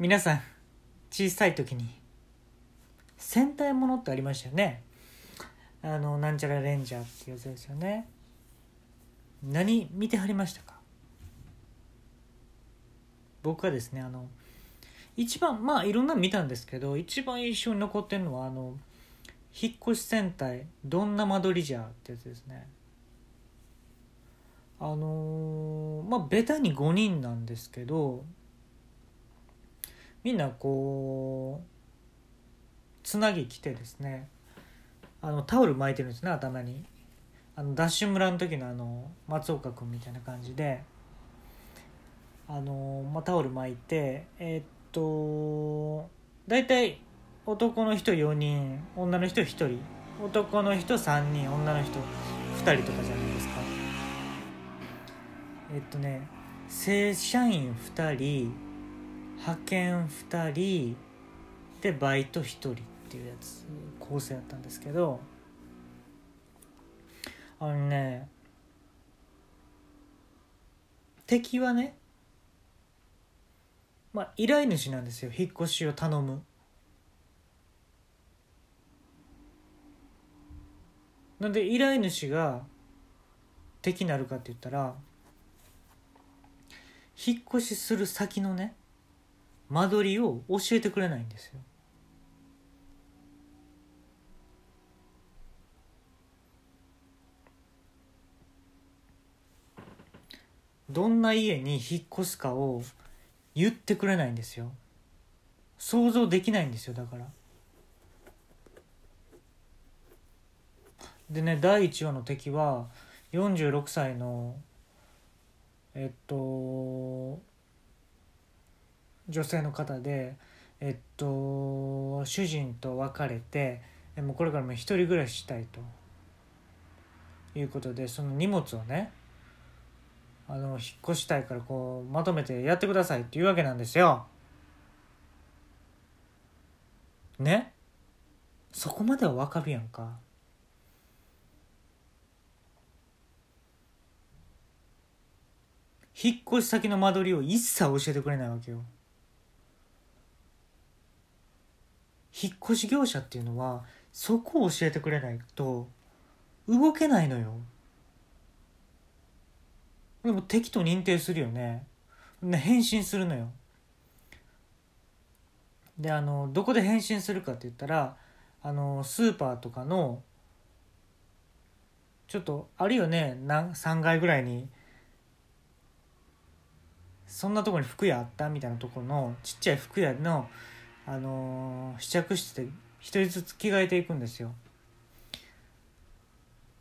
皆さん小さい時に戦隊ものってありましたよね。あのなんちゃらレンジャーっていうやつですよね。何見てはりましたか？僕はですねあの一番まあいろんなの見たんですけど一番印象に残ってるのはあの引っ越し戦隊どんな間取りじゃってやつですね。あのーまあベタに5人なんですけどみんなこうつなぎ着てですねあのタオル巻いてるんですね頭に。あのダッシュ村の時のあの松岡君みたいな感じであの、まあ、タオル巻いてえーっと大体男の人4人女の人1人男の人3人女の人2人とかじゃないですか。えっとね正社員2人派遣2人でバイト1人っていうやつ構成だったんですけどあのね敵はねまあ依頼主なんですよ。引っ越しを頼む。なんで依頼主が敵になるかって言ったら引っ越しする先のね間取りを教えてくれないんですよ。どんな家に引っ越すかを言ってくれないんですよ。想像できないんですよだから。でね第1話の敵は46歳のえっと女性の方でえっと主人と別れてもうこれからも一人暮らししたいということでその荷物をねあの引っ越したいからこうまとめてやってくださいっていうわけなんですよ。ね？そこまではわかるやんか。引っ越し先の間取りを一切教えてくれないわけよ。引っ越し業者っていうのはそこを教えてくれないと動けないのよ。でも敵と認定するよね。ね返信するのよ。であのどこで返信するかって言ったらあのスーパーとかのちょっとあるよね何3階ぐらいにそんなとこに服屋あったみたいなところのちっちゃい服屋の、あの試着室で一人ずつ着替えていくんですよ。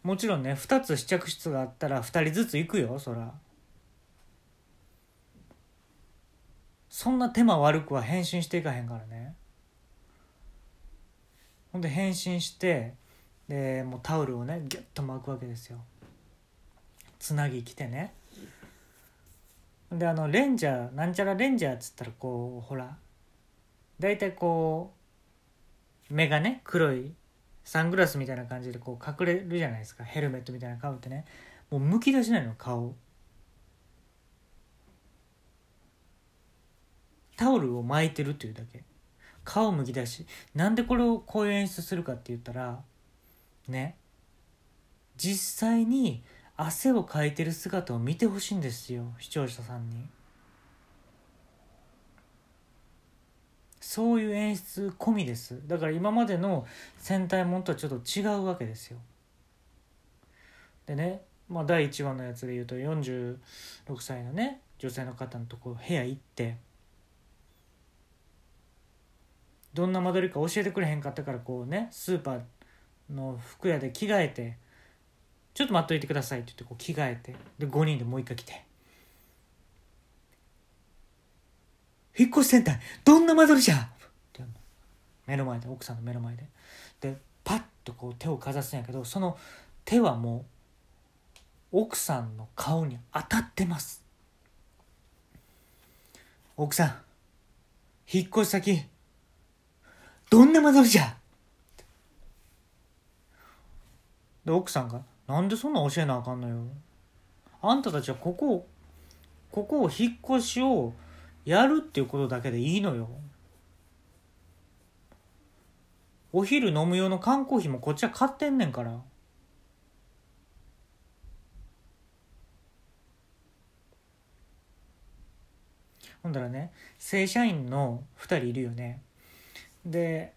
もちろんね2つ試着室があったら2人ずつ行くよそら。そんな手間悪くは返信していかへんからね。ほんで返信してでもうタオルをねギュッと巻くわけですよ。つなぎ着てね。であのレンジャーなんちゃらレンジャーっつったらこうほら大体こう目がね黒いサングラスみたいな感じでこう隠れるじゃないですか。ヘルメットみたいな顔ってね。もうむき出しないの顔。タオルを巻いてるっていうだけ。顔むき出し。なんでこれをこういう演出するかって言ったらね。実際に汗をかいてる姿を見てほしいんですよ視聴者さんに。そういう演出込みです。だから今までの戦隊もんとはちょっと違うわけですよ。でねまあ第1話のやつで言うと46歳のね女性の方のとこ部屋行ってどんな間取りか教えてくれへんかったからこうねスーパーの服屋で着替えて「ちょっと待っといてください」って言ってこう着替えてで5人でもう一回来て「引っ越しセンターどんな間取りじゃ!」って目の前で奥さんの目の前で。でパッとこう手をかざすんやけどその手はもう奥さんの顔に当たってます。奥さん引っ越し先どんな間取りじゃ？で奥さんが「なんでそんな教えなあかんのよ。あんたたちはここをここを引っ越しをやるっていうことだけでいいのよ。お昼飲む用の缶コーヒーもこっちは買ってんねんから。ほんだらね正社員の2人いるよね。で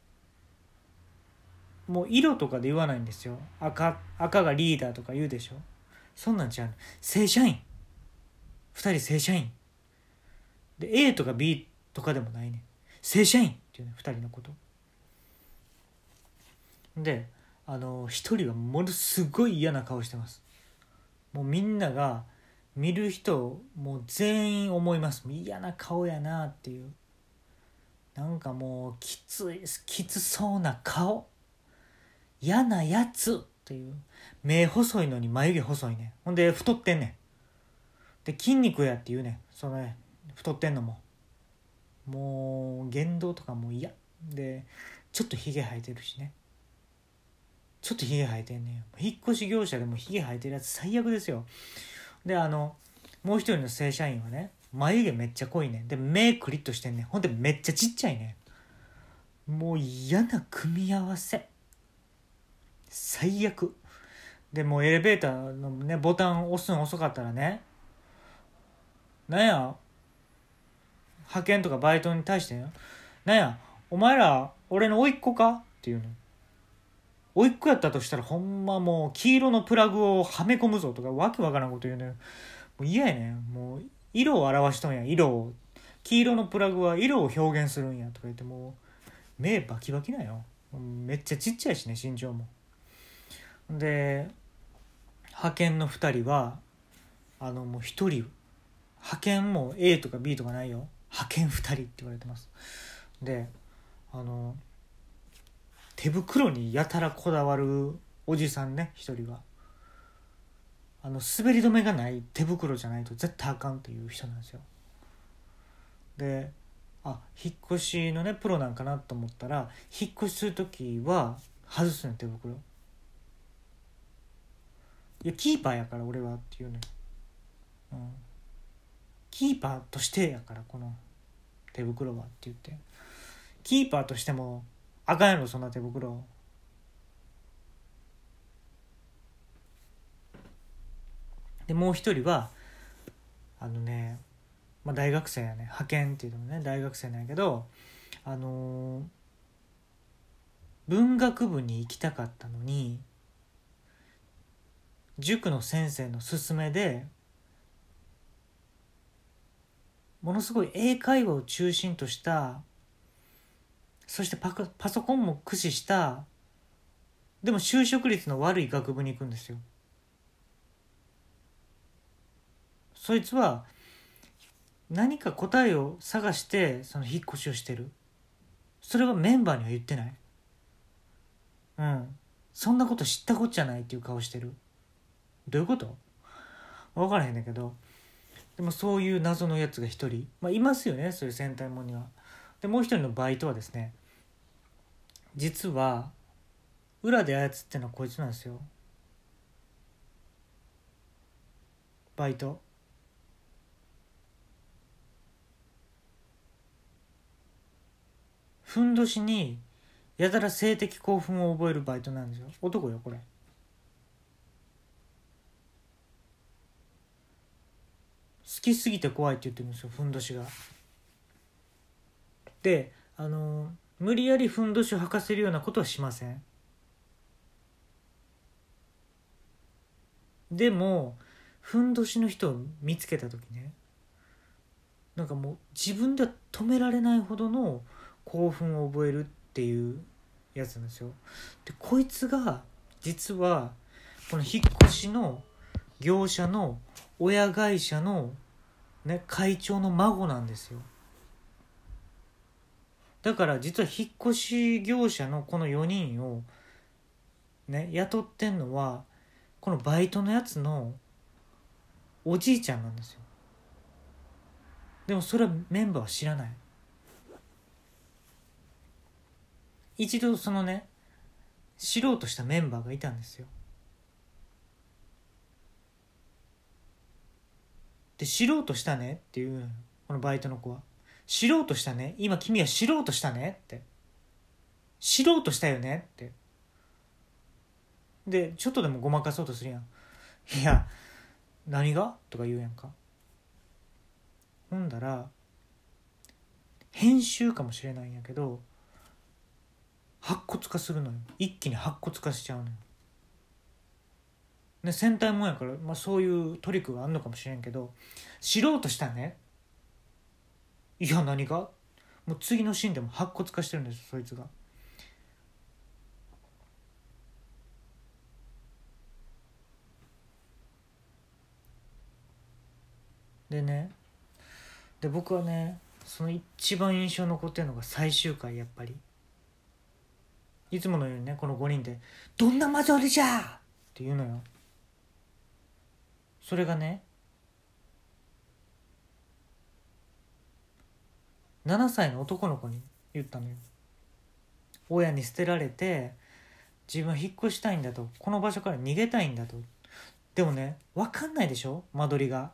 もう色とかで言わないんですよ。赤赤がリーダーとか言うでしょ。そんなんちゃう正社員。2人正社員。で A とか B とかでもないね。正社員っていうね2人のこと。であの1人はものすごい嫌な顔してます。もうみんなが見る人もう全員思います。嫌な顔やなっていう。なんかもうきついきつそうな顔。嫌なやつっていう。目細いのに眉毛細いね。ほんで太ってんねん。で筋肉やって言うね。んそのね太ってんのも。もう言動とかも嫌。でちょっとひげ生えてるしね。ちょっとひげ生えてんねん引っ越し業者でもひげ生えてるやつ最悪ですよ。であのもう一人の正社員はね眉毛めっちゃ濃いねん。で目クリッとしてんねん。ほんでめっちゃちっちゃいねん。もう嫌な組み合わせ。最悪。でもうエレベーターのねボタン押すの遅かったらね。なんや派遣とかバイトに対してなんやお前ら俺の甥っ子かっていうの。甥っ子やったとしたらほんまもう黄色のプラグをはめ込むぞとかわけわからんこと言うねもう嫌やねん。もう色を表しとんや色を。黄色のプラグは色を表現するんやとか言ってもう目バキバキなよ。めっちゃちっちゃいしね身長も。で派遣の2人はあのもう1人派遣も A とか B とかないよ。派遣2人って言われてます。であの手袋にやたらこだわるおじさんね一人はあの滑り止めがない手袋じゃないと絶対あかんっていう人なんですよ。であ引っ越しのねプロなんかなと思ったら引っ越しする時は外すね手袋。いやキーパーやから俺はっていうね、うん、キーパーとしてやからこの手袋はって言って。キーパーとしてもあかんやろそんな手袋。でもう一人はあのね、まあ、大学生やね。派遣っていうのもね大学生なんやけどあのー、文学部に行きたかったのに塾の先生の勧めでものすごい英会話を中心としたそしてパパソコンも駆使したでも就職率の悪い学部に行くんですよ。そいつは何か答えを探してその引っ越しをしてる。それはメンバーには言ってない。うん。そんなこと知ったこっちゃないっていう顔してる。どういうこと？分からへんだけど。でもそういう謎のやつが一人、まあ、いますよねそういう戦隊もんには。でもう一人のバイトはですね実は裏で操ってのはこいつなんですよ。バイト。ふんどしにやたら性的興奮を覚えるバイトなんですよ。男よこれ。きすぎて怖いって言ってるんですよふんどしが。であの無理やりふんどしを履かせるようなことはしません。でもふんどしの人を見つけた時ねなんかもう自分では止められないほどの興奮を覚えるっていうやつなんですよ。でこいつが実はこの引っ越しの業者の親会社の、ね、会長の孫なんですよ。だから実は引っ越し業者のこの4人をね雇ってんのはこのバイトのやつのおじいちゃんなんですよ。でもそれはメンバーは知らない。一度そのね知ろうとしたメンバーがいたんですよ。で知ろうとしたねっていうこのバイトの子は知ろうとしたね今君は知ろうとしたねって知ろうとしたよねって。でちょっとでもごまかそうとするやんいや何が？とか言うやんか。ほんだら編集かもしれないんやけど白骨化するのよ。一気に白骨化しちゃうのよ。ね戦隊もんやから、まあ、そういうトリックがあんのかもしれんけど知ろうとしたねいや何が？もう次のシーンでも白骨化してるんですそいつが。でねで僕はねその一番印象残ってるのが最終回やっぱりいつものようにねこの5人で「どんな魔女りじゃ!」って言うのよそれがね7歳の男の子に言ったのよ。親に捨てられて自分は引っ越したいんだと。この場所から逃げたいんだと。でもね分かんないでしょ？間取りが。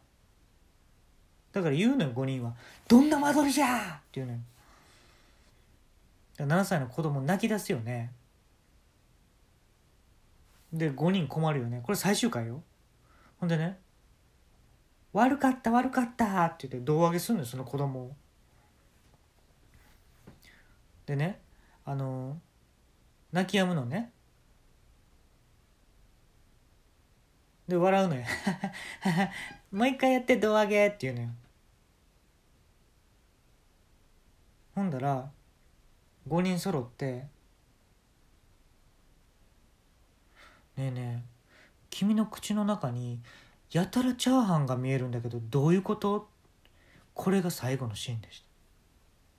だから言うのよ5人は「どんな間取りじゃ!」って言うのよ。7歳の子供泣き出すよね。で5人困るよね。これ最終回よ。ほんでね「悪かった悪かった」って言って胴上げするのよその子供を。でねあの泣き止むのね。で笑うのよ。もう一回やって胴上げって言うのよ。ほんだら5人揃って「ねえねえ君の口の中にやたらチャーハンが見えるんだけどどういうこと?」これが最後のシーンでした